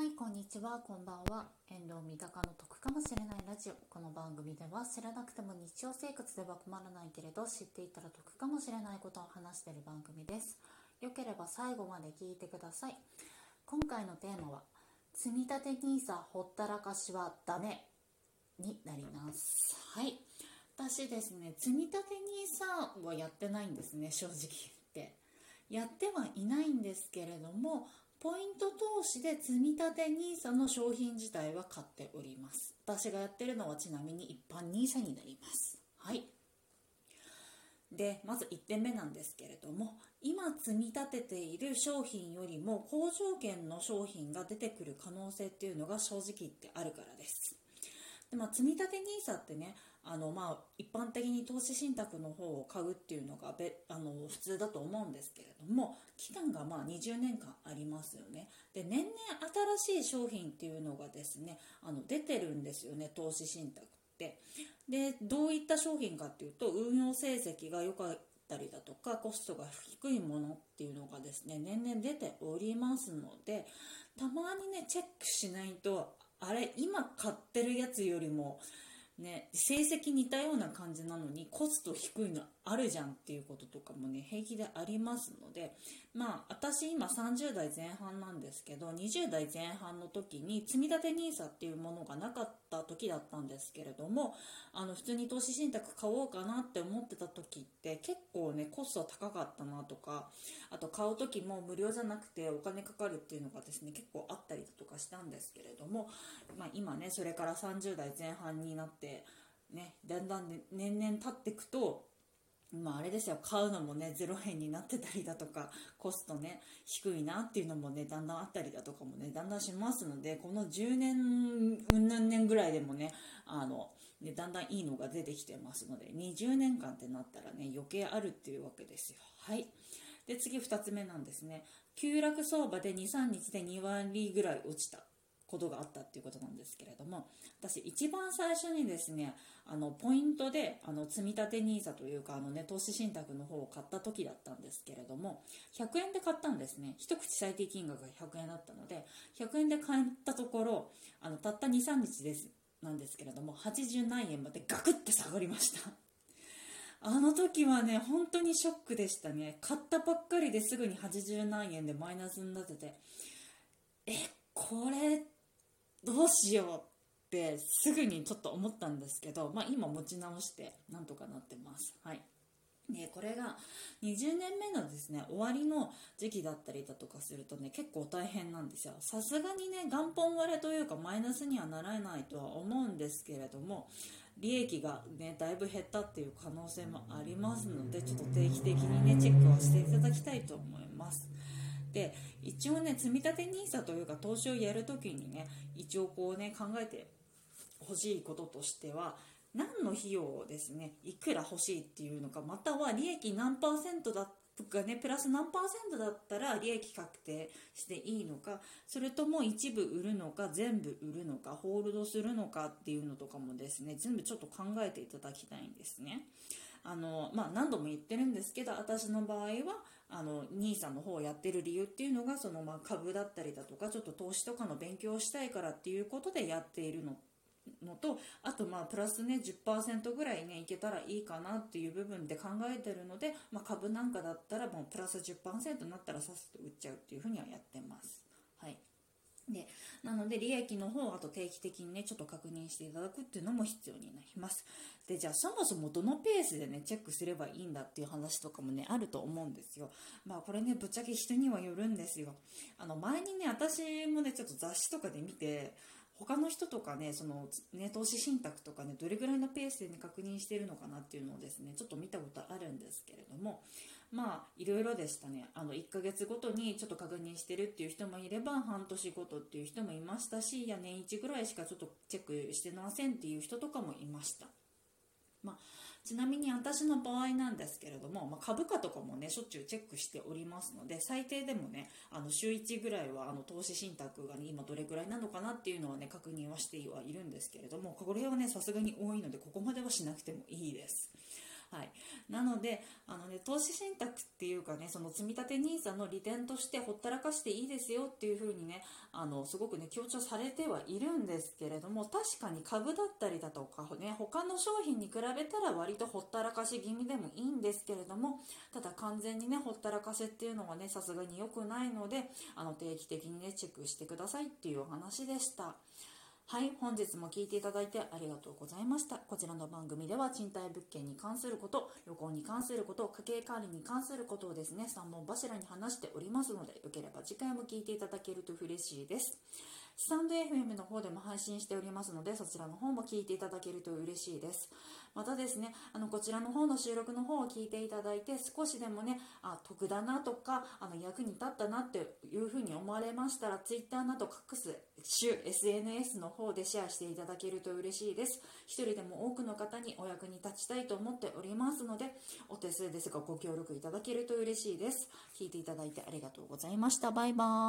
はいこんにちは。こんばんは。遠藤三鷹の得かもしれないラジオ。この番組では知らなくても日常生活では困らないけれど知っていたら得かもしれないことを話している番組です。よければ最後まで聞いてください。今回のテーマは積立 NISA ほったらかしはダメになります。はい。私ですね積立 NISA はやってないんですね正直言って。やってはいないんですけれどもポイント投資で積立 NISA の商品自体は買っております。私がやってるのはちなみに一般 NISA になります。はい。でまず1点目なんですけれども今積み立てている商品よりも好条件の商品が出てくる可能性っていうのが正直言ってあるからです。で、まあ、積立 NISA ってねあのまあ一般的に投資信託の方を買うっていうのがべあの普通だと思うんですけれども期間がまあ20年間ありますよね。で年々新しい商品っていうのがですねあの出てるんですよね投資信託って。でどういった商品かっていうと運用成績が良かったりだとかコストが低いものっていうのがですね年々出ておりますのでたまにねチェックしないとあれ今買ってるやつよりもね、成績似たような感じなのにコスト低いのあるじゃんっていうこととかもね平気でありますのでまあ私今30代前半なんですけど20代前半の時に積立 NISA っていうものがなかった時だったんですけれどもあの普通に投資信託買おうかなって思ってた時って結構ねコスト高かったなとかあと買う時も無料じゃなくてお金かかるっていうのがですね結構あったりだとかしたんですけれども、まあ、今ねそれから30代前半になってねだんだん、ね、年々経っていくとまあ、あれですよ。買うのもね0円になってたりだとかコストね低いなっていうのもねだんだんあったりだとかもねだんだんしますのでこの10年うん何年ぐらいでもねあのねだんだんいいのが出てきてますので20年間ってなったらね余計あるっていうわけですよ。はい。で次2つ目なんですね。急落相場で23日で2割ぐらい落ちた。ことがあったっていうことなんですけれども私一番最初にですねあのポイントであの積立 NISA というかあの、ね、投資信託の方を買った時だったんですけれども100円で買ったんですね。一口最低金額が100円だったので100円で買ったところあのたった23日ですなんですけれども80何円までガクッて下がりました。あの時はね本当にショックでしたね。買ったばっかりですぐに80何円でマイナスになっててえこれってどうしようってすぐにちょっと思ったんですけど、まあ、今持ち直してなんとかなってます。はい。ね、これが20年目のですね終わりの時期だったりだとかするとね結構大変なんですよ。さすがにね元本割れというかマイナスにはならないとは思うんですけれども利益がねだいぶ減ったっていう可能性もありますのでちょっと定期的にねチェックはしていただきたいと思います。で一応ね積立 NISA というか投資をやるときにね一応こうね考えてほしいこととしては何の費用をですねいくら欲しいっていうのかまたは利益何パーセントだとかねプラス何パーセントだったら利益確定していいのかそれとも一部売るのか全部売るのかホールドするのかっていうのとかもですね全部ちょっと考えていただきたいんですね。あのまあ、何度も言ってるんですけど私の場合はあの NISA の方をやってる理由っていうのがそのま株だったりだとかちょっと投資とかの勉強をしたいからっていうことでやっているののとあとまあプラスね10%ぐらいねいけたらいいかなっていう部分で考えてるので、まあ、株なんかだったらもうプラス10%になったらさっさと売っちゃうっていうふうにはやってます。はいでなので利益の方あと定期的にねちょっと確認していただくっていうのも必要になります。でじゃあそもそもどのペースでねチェックすればいいんだっていう話とかもねあると思うんですよ。まあこれねぶっちゃけ人にはよるんですよ。あの前にね私もねちょっと雑誌とかで見て他の人とかねそのね投資信託とかねどれぐらいのペースで、ね、確認してるのかなっていうのをですねちょっと見たことあるんですけれどもまあいろいろでしたね。あの1ヶ月ごとにちょっと確認してるっていう人もいれば半年ごとっていう人もいましたしいや年1ぐらいしかちょっとチェックしてませんっていう人とかもいました。まあちなみに私の場合なんですけれども、まあ、株価とかもねしょっちゅうチェックしておりますので最低でもねあの週1ぐらいはあの投資信託が、ね、今どれぐらいなのかなっていうのはね確認はしてはいるんですけれどもこれはねさすがに多いのでここまではしなくてもいいです。はい。なので、あのね、投資信託っていうかね、その積立 NISA の利点としてほったらかしていいですよっていう風にね、あの、すごくね、強調されてはいるんですけれども、確かに株だったりだとかね、他の商品に比べたら割とほったらかし気味でもいいんですけれども、ただ完全にね、ほったらかせっていうのはね、さすがに良くないので、あの、定期的にね、チェックしてくださいっていうお話でした。はい、本日も聞いていただいてありがとうございました。こちらの番組では賃貸物件に関すること、旅行に関すること、家計管理に関することをですね、3本柱に話しておりますので、よければ次回も聞いていただけると嬉しいです。スタンド FM の方でも配信しておりますので、そちらの方も聞いていただけると嬉しいです。またですね、あの、こちらの方の収録の方を聞いていただいて、少しでもね、あ、得だなとか、あの、役に立ったなっていうふうに思われましたら、Twitter など各種 SNS の方でシェアしていただけると嬉しいです。一人でも多くの方にお役に立ちたいと思っておりますので、お手数ですがご協力いただけると嬉しいです。聞いていただいてありがとうございました。バイバーイ。